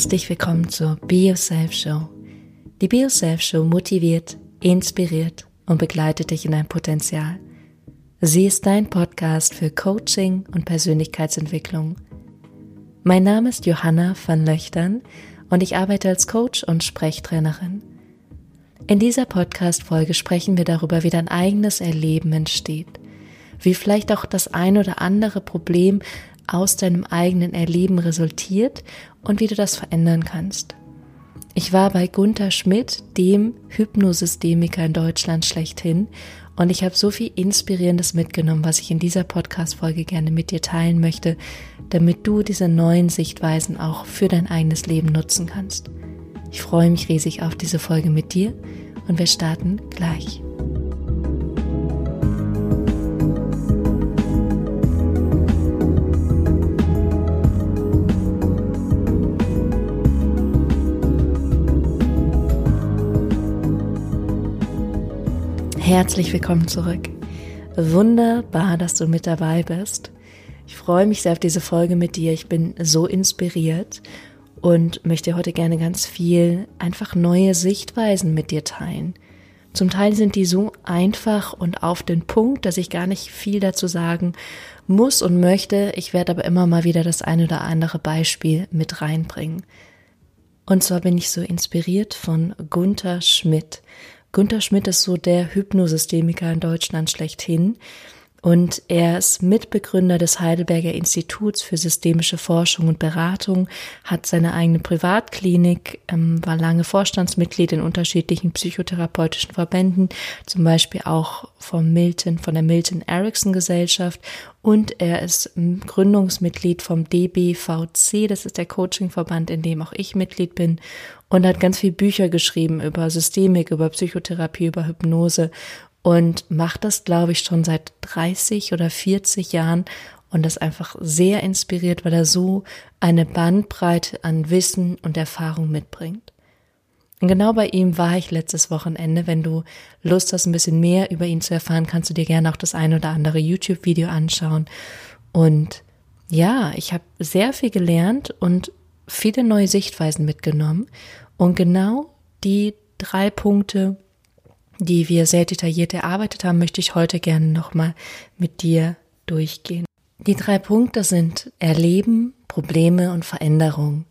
Herzlich willkommen zur Be Yourself Show. Die Be Yourself Show motiviert, inspiriert und begleitet dich in dein Potenzial. Sie ist dein Podcast für Coaching und Persönlichkeitsentwicklung. Mein Name ist Johanna van Löchtern und ich arbeite als Coach und Sprechtrainerin. In dieser Podcast-Folge sprechen wir darüber, wie dein eigenes Erleben entsteht, wie vielleicht auch das ein oder andere Problem aus deinem eigenen Erleben resultiert und wie du das verändern kannst. Ich war bei Gunther Schmidt, dem Hypnosystemiker in Deutschland schlechthin, und ich habe so viel Inspirierendes mitgenommen, was ich in dieser Podcast-Folge gerne mit dir teilen möchte, damit du diese neuen Sichtweisen auch für dein eigenes Leben nutzen kannst. Ich freue mich riesig auf diese Folge mit dir und wir starten gleich. Herzlich willkommen zurück. Wunderbar, dass du mit dabei bist. Ich freue mich sehr auf diese Folge mit dir. Ich bin so inspiriert und möchte heute gerne ganz viel einfach neue Sichtweisen mit dir teilen. Zum Teil sind die so einfach und auf den Punkt, dass ich gar nicht viel dazu sagen muss und möchte. Ich werde aber immer mal wieder das ein oder andere Beispiel mit reinbringen. Und zwar bin ich so inspiriert von Gunther Schmidt. Gunther Schmidt ist so der Hypnosystemiker in Deutschland schlechthin. Und er ist Mitbegründer des Heidelberger Instituts für systemische Forschung und Beratung, hat seine eigene Privatklinik, ähm, war lange Vorstandsmitglied in unterschiedlichen psychotherapeutischen Verbänden, zum Beispiel auch vom Milton, von der Milton Erickson Gesellschaft. Und er ist Gründungsmitglied vom DBVC, das ist der Coachingverband, in dem auch ich Mitglied bin und hat ganz viel Bücher geschrieben über Systemik, über Psychotherapie, über Hypnose und macht das, glaube ich, schon seit 30 oder 40 Jahren und das einfach sehr inspiriert, weil er so eine Bandbreite an Wissen und Erfahrung mitbringt. Und genau bei ihm war ich letztes Wochenende. Wenn du Lust hast, ein bisschen mehr über ihn zu erfahren, kannst du dir gerne auch das ein oder andere YouTube-Video anschauen. Und ja, ich habe sehr viel gelernt und viele neue Sichtweisen mitgenommen. Und genau die drei Punkte, die wir sehr detailliert erarbeitet haben, möchte ich heute gerne nochmal mit dir durchgehen. Die drei Punkte sind Erleben, Probleme und Veränderung.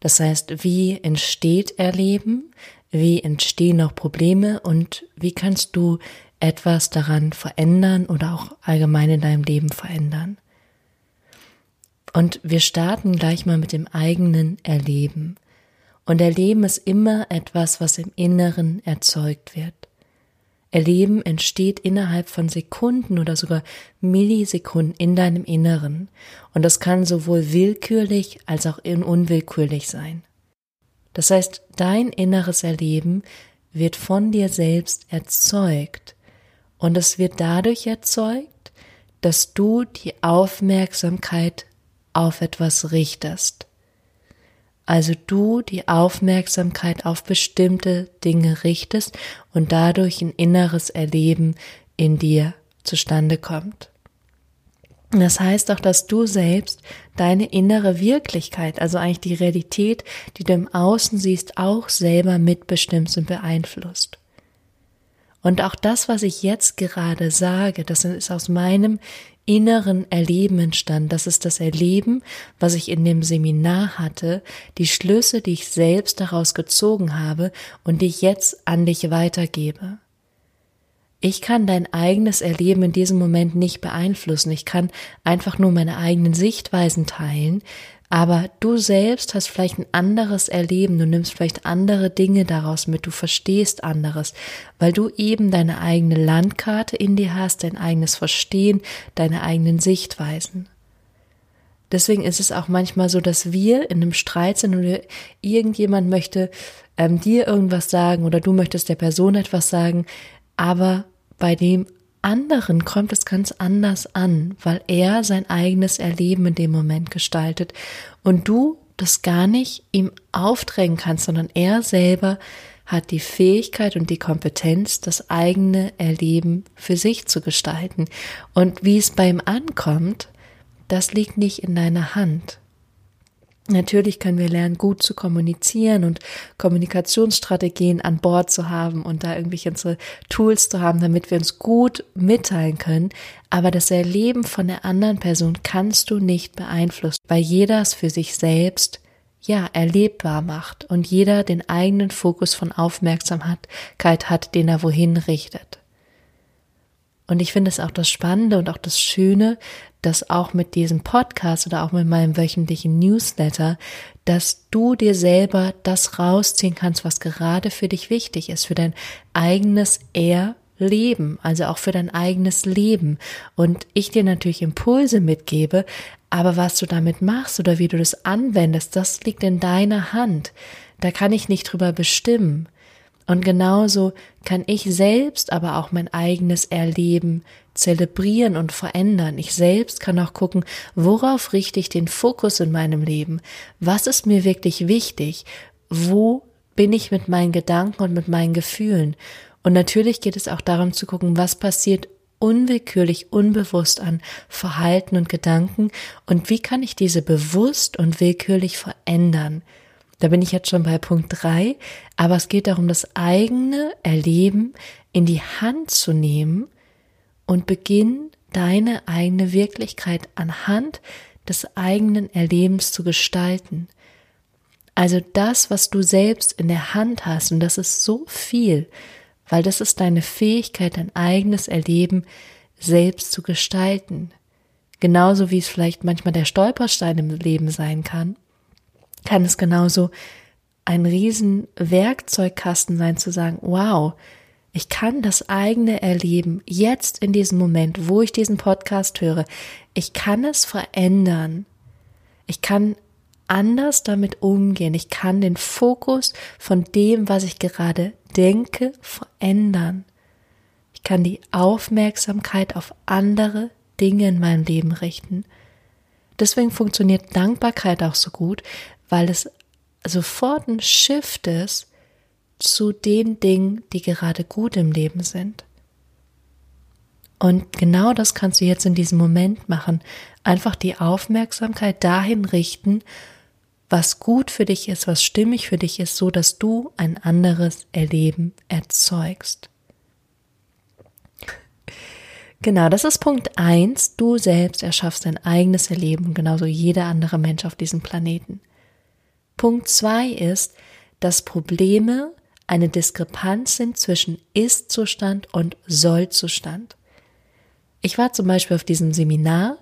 Das heißt, wie entsteht Erleben, wie entstehen auch Probleme und wie kannst du etwas daran verändern oder auch allgemein in deinem Leben verändern. Und wir starten gleich mal mit dem eigenen Erleben. Und Erleben ist immer etwas, was im Inneren erzeugt wird. Erleben entsteht innerhalb von Sekunden oder sogar Millisekunden in deinem Inneren. Und das kann sowohl willkürlich als auch unwillkürlich sein. Das heißt, dein inneres Erleben wird von dir selbst erzeugt. Und es wird dadurch erzeugt, dass du die Aufmerksamkeit auf etwas richtest also du die Aufmerksamkeit auf bestimmte Dinge richtest und dadurch ein inneres Erleben in dir zustande kommt. Das heißt auch, dass du selbst deine innere Wirklichkeit, also eigentlich die Realität, die du im Außen siehst, auch selber mitbestimmst und beeinflusst. Und auch das, was ich jetzt gerade sage, das ist aus meinem inneren Erleben entstanden. Das ist das Erleben, was ich in dem Seminar hatte, die Schlüsse, die ich selbst daraus gezogen habe und die ich jetzt an dich weitergebe. Ich kann dein eigenes Erleben in diesem Moment nicht beeinflussen. Ich kann einfach nur meine eigenen Sichtweisen teilen, aber du selbst hast vielleicht ein anderes Erleben, du nimmst vielleicht andere Dinge daraus mit, du verstehst anderes, weil du eben deine eigene Landkarte in dir hast, dein eigenes Verstehen, deine eigenen Sichtweisen. Deswegen ist es auch manchmal so, dass wir in einem Streit sind und irgendjemand möchte ähm, dir irgendwas sagen oder du möchtest der Person etwas sagen, aber bei dem anderen kommt es ganz anders an, weil er sein eigenes Erleben in dem Moment gestaltet und du das gar nicht ihm aufdrängen kannst, sondern er selber hat die Fähigkeit und die Kompetenz, das eigene Erleben für sich zu gestalten. Und wie es bei ihm ankommt, das liegt nicht in deiner Hand. Natürlich können wir lernen, gut zu kommunizieren und Kommunikationsstrategien an Bord zu haben und da irgendwelche unsere Tools zu haben, damit wir uns gut mitteilen können. Aber das Erleben von der anderen Person kannst du nicht beeinflussen, weil jeder es für sich selbst ja, erlebbar macht und jeder den eigenen Fokus von Aufmerksamkeit hat, den er wohin richtet. Und ich finde es auch das Spannende und auch das Schöne, dass auch mit diesem Podcast oder auch mit meinem wöchentlichen Newsletter, dass du dir selber das rausziehen kannst, was gerade für dich wichtig ist, für dein eigenes Erleben, also auch für dein eigenes Leben. Und ich dir natürlich Impulse mitgebe, aber was du damit machst oder wie du das anwendest, das liegt in deiner Hand. Da kann ich nicht drüber bestimmen. Und genauso kann ich selbst aber auch mein eigenes Erleben zelebrieren und verändern. Ich selbst kann auch gucken, worauf richte ich den Fokus in meinem Leben? Was ist mir wirklich wichtig? Wo bin ich mit meinen Gedanken und mit meinen Gefühlen? Und natürlich geht es auch darum zu gucken, was passiert unwillkürlich, unbewusst an Verhalten und Gedanken und wie kann ich diese bewusst und willkürlich verändern? Da bin ich jetzt schon bei Punkt drei, aber es geht darum, das eigene Erleben in die Hand zu nehmen und beginn deine eigene Wirklichkeit anhand des eigenen Erlebens zu gestalten. Also das, was du selbst in der Hand hast, und das ist so viel, weil das ist deine Fähigkeit, dein eigenes Erleben selbst zu gestalten. Genauso wie es vielleicht manchmal der Stolperstein im Leben sein kann, kann es genauso ein riesen Werkzeugkasten sein zu sagen, wow, ich kann das eigene Erleben jetzt in diesem Moment, wo ich diesen Podcast höre, ich kann es verändern. Ich kann anders damit umgehen. Ich kann den Fokus von dem, was ich gerade denke, verändern. Ich kann die Aufmerksamkeit auf andere Dinge in meinem Leben richten. Deswegen funktioniert Dankbarkeit auch so gut, weil es sofort ein Shift ist zu den Dingen, die gerade gut im Leben sind. Und genau das kannst du jetzt in diesem Moment machen. Einfach die Aufmerksamkeit dahin richten, was gut für dich ist, was stimmig für dich ist, so dass du ein anderes Erleben erzeugst. Genau, das ist Punkt eins. Du selbst erschaffst dein eigenes Erleben, genauso jeder andere Mensch auf diesem Planeten. Punkt zwei ist, dass Probleme eine Diskrepanz sind zwischen Ist-Zustand und Soll-Zustand. Ich war zum Beispiel auf diesem Seminar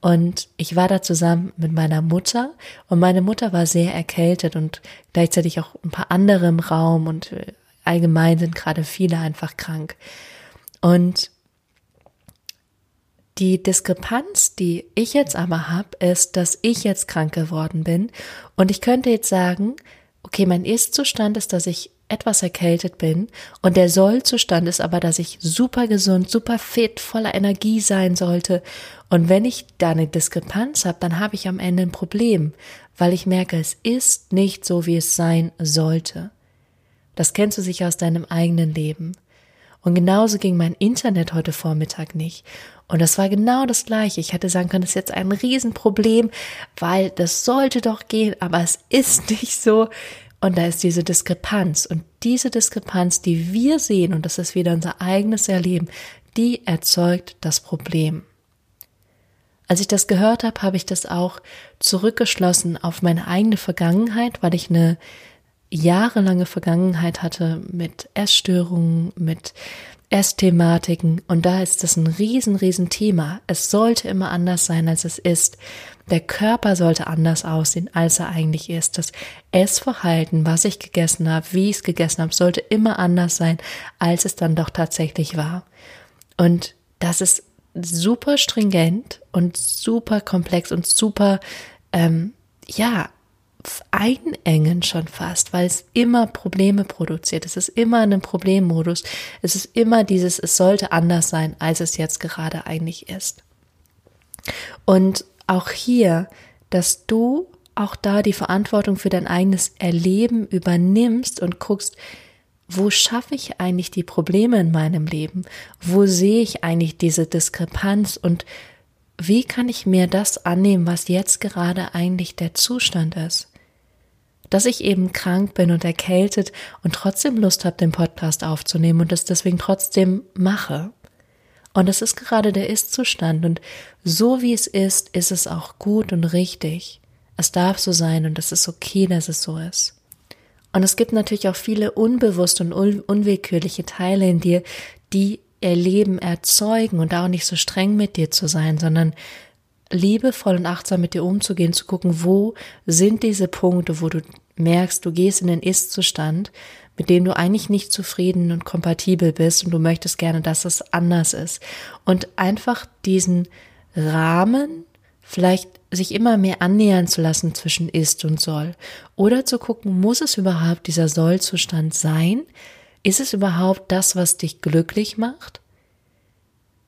und ich war da zusammen mit meiner Mutter und meine Mutter war sehr erkältet und gleichzeitig auch ein paar andere im Raum und äh, allgemein sind gerade viele einfach krank. Und die Diskrepanz, die ich jetzt aber habe, ist, dass ich jetzt krank geworden bin und ich könnte jetzt sagen, okay, mein Ist-Zustand ist, dass ich etwas erkältet bin und der Sollzustand ist aber, dass ich super gesund, super fit, voller Energie sein sollte. Und wenn ich da eine Diskrepanz habe, dann habe ich am Ende ein Problem, weil ich merke, es ist nicht so, wie es sein sollte. Das kennst du sicher aus deinem eigenen Leben. Und genauso ging mein Internet heute Vormittag nicht. Und das war genau das Gleiche. Ich hätte sagen können, das ist jetzt ein Riesenproblem, weil das sollte doch gehen, aber es ist nicht so. Und da ist diese Diskrepanz. Und diese Diskrepanz, die wir sehen, und das ist wieder unser eigenes Erleben, die erzeugt das Problem. Als ich das gehört habe, habe ich das auch zurückgeschlossen auf meine eigene Vergangenheit, weil ich eine jahrelange Vergangenheit hatte mit Essstörungen, mit Essthematiken und da ist das ein riesen, riesen Thema. Es sollte immer anders sein, als es ist. Der Körper sollte anders aussehen, als er eigentlich ist. Das Essverhalten, was ich gegessen habe, wie ich es gegessen habe, sollte immer anders sein, als es dann doch tatsächlich war. Und das ist super stringent und super komplex und super, ähm, ja, einengen schon fast, weil es immer Probleme produziert. Es ist immer in einem Problemmodus. Es ist immer dieses, es sollte anders sein, als es jetzt gerade eigentlich ist. Und auch hier, dass du auch da die Verantwortung für dein eigenes Erleben übernimmst und guckst, wo schaffe ich eigentlich die Probleme in meinem Leben? Wo sehe ich eigentlich diese Diskrepanz und wie kann ich mir das annehmen, was jetzt gerade eigentlich der Zustand ist? Dass ich eben krank bin und erkältet und trotzdem Lust habe, den Podcast aufzunehmen und es deswegen trotzdem mache. Und das ist gerade der Ist-Zustand und so wie es ist, ist es auch gut und richtig. Es darf so sein und es ist okay, dass es so ist. Und es gibt natürlich auch viele unbewusste und un unwillkürliche Teile in dir, die ihr Leben erzeugen und auch nicht so streng mit dir zu sein, sondern liebevoll und achtsam mit dir umzugehen, zu gucken, wo sind diese Punkte, wo du merkst, du gehst in den Ist-Zustand, mit dem du eigentlich nicht zufrieden und kompatibel bist und du möchtest gerne, dass es anders ist. Und einfach diesen Rahmen vielleicht sich immer mehr annähern zu lassen zwischen ist und soll. Oder zu gucken, muss es überhaupt dieser Sollzustand sein? Ist es überhaupt das, was dich glücklich macht?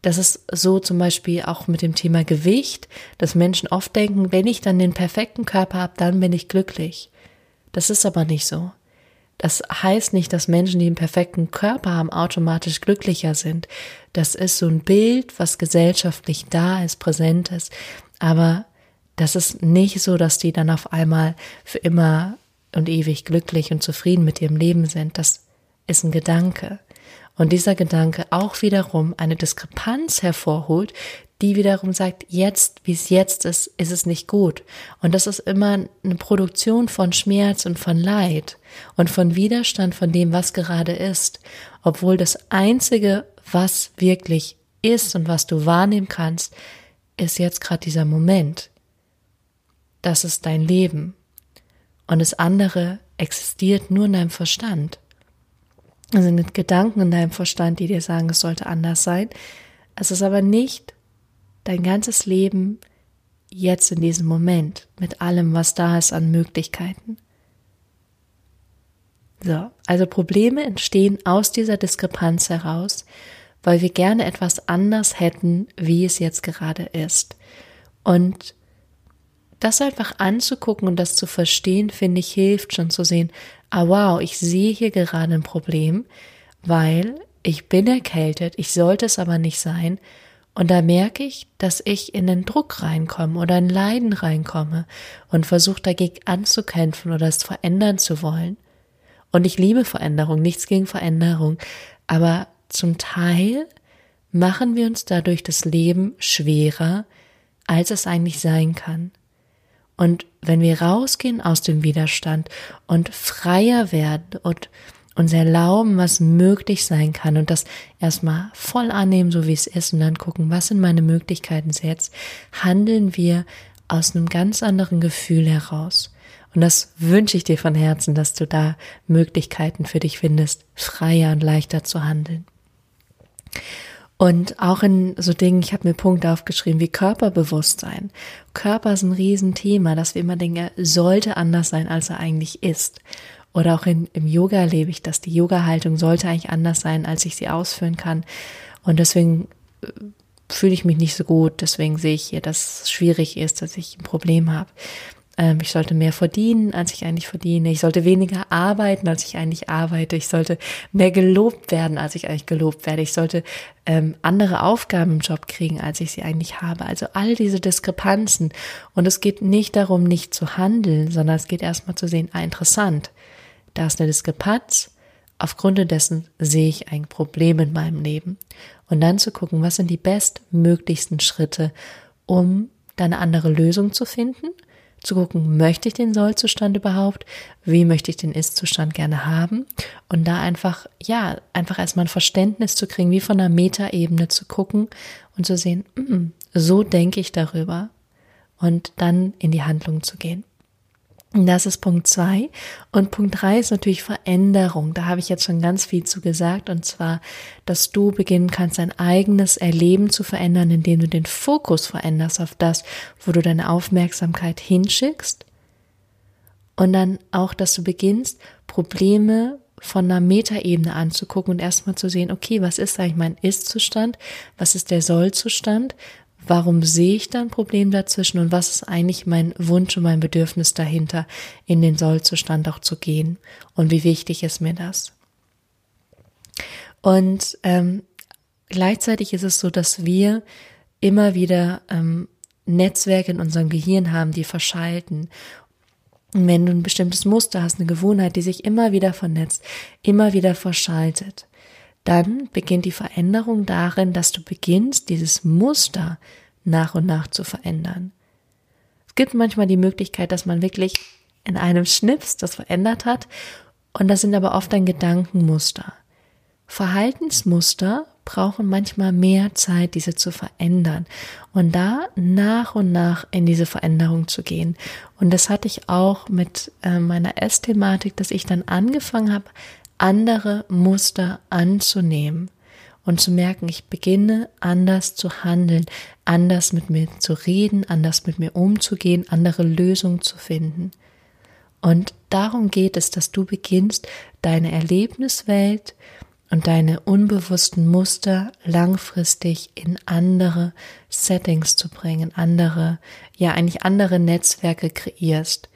Das ist so zum Beispiel auch mit dem Thema Gewicht, dass Menschen oft denken, wenn ich dann den perfekten Körper habe, dann bin ich glücklich. Das ist aber nicht so. Das heißt nicht, dass Menschen, die einen perfekten Körper haben, automatisch glücklicher sind. Das ist so ein Bild, was gesellschaftlich da ist, präsent ist. Aber das ist nicht so, dass die dann auf einmal für immer und ewig glücklich und zufrieden mit ihrem Leben sind. Das ist ein Gedanke. Und dieser Gedanke auch wiederum eine Diskrepanz hervorholt, die wiederum sagt, jetzt, wie es jetzt ist, ist es nicht gut. Und das ist immer eine Produktion von Schmerz und von Leid und von Widerstand von dem, was gerade ist. Obwohl das Einzige, was wirklich ist und was du wahrnehmen kannst, ist jetzt gerade dieser Moment. Das ist dein Leben. Und das andere existiert nur in deinem Verstand. Es sind Gedanken in deinem Verstand, die dir sagen, es sollte anders sein. Es ist aber nicht dein ganzes Leben jetzt in diesem Moment mit allem, was da ist an Möglichkeiten. So, also Probleme entstehen aus dieser Diskrepanz heraus, weil wir gerne etwas anders hätten, wie es jetzt gerade ist. Und das einfach anzugucken und das zu verstehen, finde ich, hilft schon zu sehen, ah wow, ich sehe hier gerade ein Problem, weil ich bin erkältet, ich sollte es aber nicht sein. Und da merke ich, dass ich in den Druck reinkomme oder in Leiden reinkomme und versuche dagegen anzukämpfen oder es verändern zu wollen. Und ich liebe Veränderung, nichts gegen Veränderung, aber zum Teil machen wir uns dadurch das Leben schwerer, als es eigentlich sein kann. Und wenn wir rausgehen aus dem Widerstand und freier werden und uns erlauben, was möglich sein kann und das erstmal voll annehmen, so wie es ist und dann gucken, was sind meine Möglichkeiten jetzt, handeln wir aus einem ganz anderen Gefühl heraus. Und das wünsche ich dir von Herzen, dass du da Möglichkeiten für dich findest, freier und leichter zu handeln. Und auch in so Dingen, ich habe mir Punkte aufgeschrieben wie Körperbewusstsein. Körper ist ein Riesenthema, dass wir immer denken, er sollte anders sein, als er eigentlich ist. Oder auch in, im Yoga erlebe ich das. Die Yoga-Haltung sollte eigentlich anders sein, als ich sie ausführen kann. Und deswegen äh, fühle ich mich nicht so gut. Deswegen sehe ich hier, dass es schwierig ist, dass ich ein Problem habe. Ähm, ich sollte mehr verdienen, als ich eigentlich verdiene. Ich sollte weniger arbeiten, als ich eigentlich arbeite. Ich sollte mehr gelobt werden, als ich eigentlich gelobt werde. Ich sollte ähm, andere Aufgaben im Job kriegen, als ich sie eigentlich habe. Also all diese Diskrepanzen. Und es geht nicht darum, nicht zu handeln, sondern es geht erstmal zu sehen, ah, interessant. Da ist eine Diskrepanz. Aufgrund dessen sehe ich ein Problem in meinem Leben. Und dann zu gucken, was sind die bestmöglichsten Schritte, um da eine andere Lösung zu finden zu gucken, möchte ich den Sollzustand überhaupt? Wie möchte ich den Ist-Zustand gerne haben? Und da einfach, ja, einfach erstmal ein Verständnis zu kriegen, wie von einer Metaebene zu gucken und zu sehen, mm, so denke ich darüber und dann in die Handlung zu gehen. Das ist Punkt zwei. Und Punkt drei ist natürlich Veränderung. Da habe ich jetzt schon ganz viel zu gesagt. Und zwar, dass du beginnen kannst, dein eigenes Erleben zu verändern, indem du den Fokus veränderst auf das, wo du deine Aufmerksamkeit hinschickst. Und dann auch, dass du beginnst, Probleme von einer Metaebene anzugucken und erstmal zu sehen, okay, was ist eigentlich mein Ist-Zustand? Was ist der Soll-Zustand? Warum sehe ich da ein Problem dazwischen und was ist eigentlich mein Wunsch und mein Bedürfnis dahinter, in den Sollzustand auch zu gehen und wie wichtig ist mir das? Und ähm, gleichzeitig ist es so, dass wir immer wieder ähm, Netzwerke in unserem Gehirn haben, die verschalten. Und wenn du ein bestimmtes Muster hast, eine Gewohnheit, die sich immer wieder vernetzt, immer wieder verschaltet, dann beginnt die Veränderung darin, dass du beginnst, dieses Muster nach und nach zu verändern. Es gibt manchmal die Möglichkeit, dass man wirklich in einem Schnips das verändert hat und das sind aber oft ein Gedankenmuster. Verhaltensmuster brauchen manchmal mehr Zeit, diese zu verändern und da nach und nach in diese Veränderung zu gehen. Und das hatte ich auch mit äh, meiner Essthematik, dass ich dann angefangen habe, andere Muster anzunehmen und zu merken, ich beginne anders zu handeln, anders mit mir zu reden, anders mit mir umzugehen, andere Lösungen zu finden. Und darum geht es, dass du beginnst, deine Erlebniswelt und deine unbewussten Muster langfristig in andere Settings zu bringen, andere, ja eigentlich andere Netzwerke kreierst.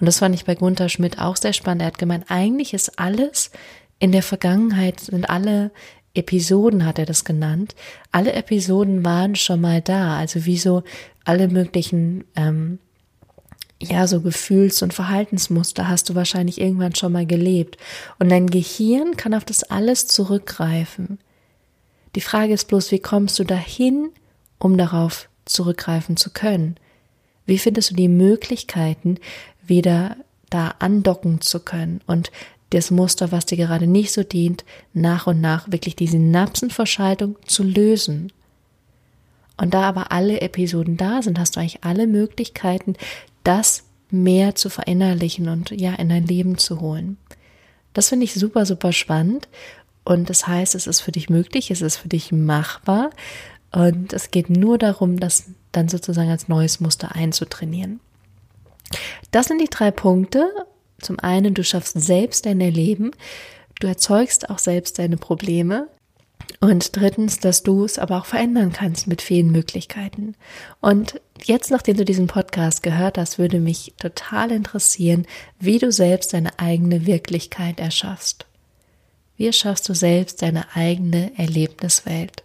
Und das fand ich bei Gunther Schmidt auch sehr spannend. Er hat gemeint, eigentlich ist alles in der Vergangenheit, sind alle Episoden hat er das genannt. Alle Episoden waren schon mal da, also wie so alle möglichen ähm, ja, so Gefühls- und Verhaltensmuster hast du wahrscheinlich irgendwann schon mal gelebt. Und dein Gehirn kann auf das alles zurückgreifen. Die Frage ist bloß, wie kommst du dahin, um darauf zurückgreifen zu können? Wie findest du die Möglichkeiten, wieder da andocken zu können und das Muster, was dir gerade nicht so dient, nach und nach wirklich die Synapsenverschaltung zu lösen? Und da aber alle Episoden da sind, hast du eigentlich alle Möglichkeiten, das mehr zu verinnerlichen und ja, in dein Leben zu holen. Das finde ich super, super spannend. Und das heißt, es ist für dich möglich, es ist für dich machbar. Und es geht nur darum, das dann sozusagen als neues Muster einzutrainieren. Das sind die drei Punkte. Zum einen, du schaffst selbst dein Leben. Du erzeugst auch selbst deine Probleme. Und drittens, dass du es aber auch verändern kannst mit vielen Möglichkeiten. Und jetzt, nachdem du diesen Podcast gehört hast, würde mich total interessieren, wie du selbst deine eigene Wirklichkeit erschaffst. Wie erschaffst du selbst deine eigene Erlebniswelt?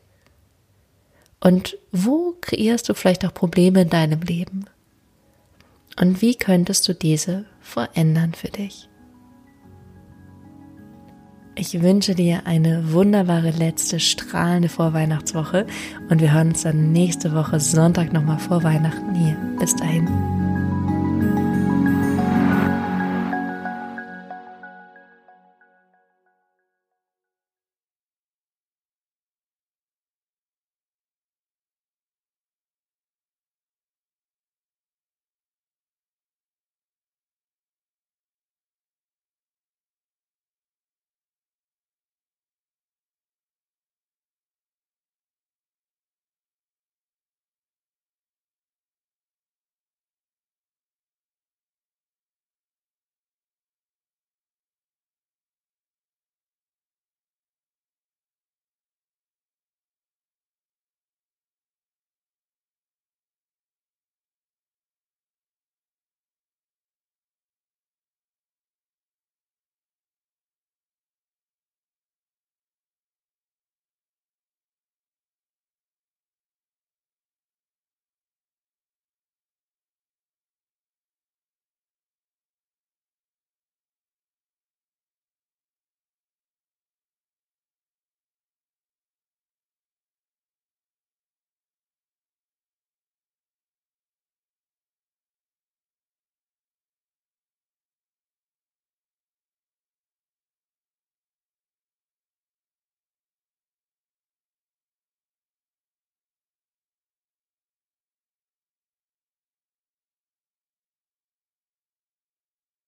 Und wo kreierst du vielleicht auch Probleme in deinem Leben? Und wie könntest du diese verändern für dich? Ich wünsche dir eine wunderbare letzte strahlende Vorweihnachtswoche und wir hören uns dann nächste Woche Sonntag nochmal vor Weihnachten hier. Bis dahin.